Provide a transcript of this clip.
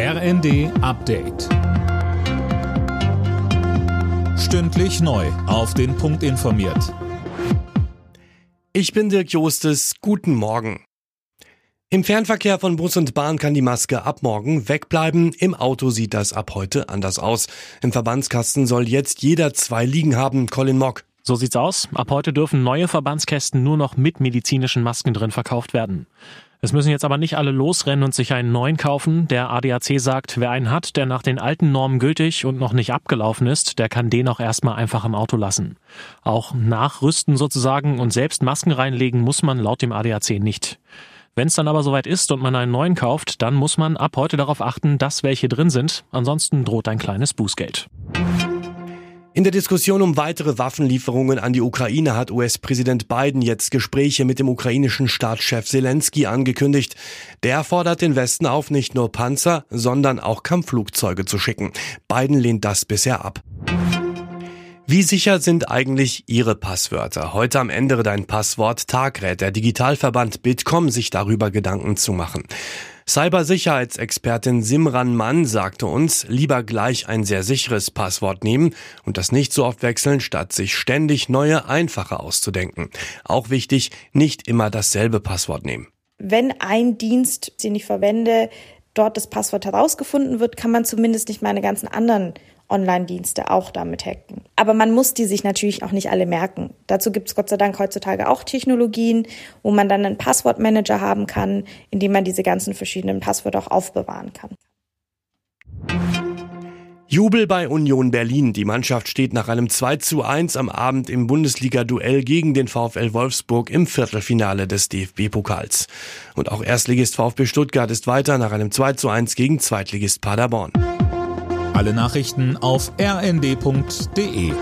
RND Update. Stündlich neu. Auf den Punkt informiert. Ich bin Dirk Jostes. Guten Morgen. Im Fernverkehr von Bus und Bahn kann die Maske ab morgen wegbleiben. Im Auto sieht das ab heute anders aus. Im Verbandskasten soll jetzt jeder zwei liegen haben. Colin Mock. So sieht's aus. Ab heute dürfen neue Verbandskästen nur noch mit medizinischen Masken drin verkauft werden. Es müssen jetzt aber nicht alle losrennen und sich einen neuen kaufen. Der ADAC sagt, wer einen hat, der nach den alten Normen gültig und noch nicht abgelaufen ist, der kann den auch erstmal einfach im Auto lassen. Auch nachrüsten sozusagen und selbst Masken reinlegen muss man laut dem ADAC nicht. Wenn es dann aber soweit ist und man einen neuen kauft, dann muss man ab heute darauf achten, dass welche drin sind. Ansonsten droht ein kleines Bußgeld. In der Diskussion um weitere Waffenlieferungen an die Ukraine hat US-Präsident Biden jetzt Gespräche mit dem ukrainischen Staatschef Zelensky angekündigt. Der fordert den Westen auf, nicht nur Panzer, sondern auch Kampfflugzeuge zu schicken. Biden lehnt das bisher ab. Wie sicher sind eigentlich Ihre Passwörter? Heute am Ende dein Passwort Tag rät der Digitalverband Bitkom, sich darüber Gedanken zu machen. Cybersicherheitsexpertin Simran Mann sagte uns, lieber gleich ein sehr sicheres Passwort nehmen und das nicht so oft wechseln, statt sich ständig neue, einfache auszudenken. Auch wichtig, nicht immer dasselbe Passwort nehmen. Wenn ein Dienst, den ich verwende, dort das Passwort herausgefunden wird, kann man zumindest nicht meine ganzen anderen Online-Dienste auch damit hacken. Aber man muss die sich natürlich auch nicht alle merken. Dazu gibt es Gott sei Dank heutzutage auch Technologien, wo man dann einen Passwortmanager haben kann, in dem man diese ganzen verschiedenen Passwörter auch aufbewahren kann. Jubel bei Union Berlin. Die Mannschaft steht nach einem 2 zu 1 am Abend im Bundesliga-Duell gegen den VfL Wolfsburg im Viertelfinale des DFB-Pokals. Und auch Erstligist VfB Stuttgart ist weiter nach einem 2 zu 1 gegen Zweitligist Paderborn. Alle Nachrichten auf rnd.de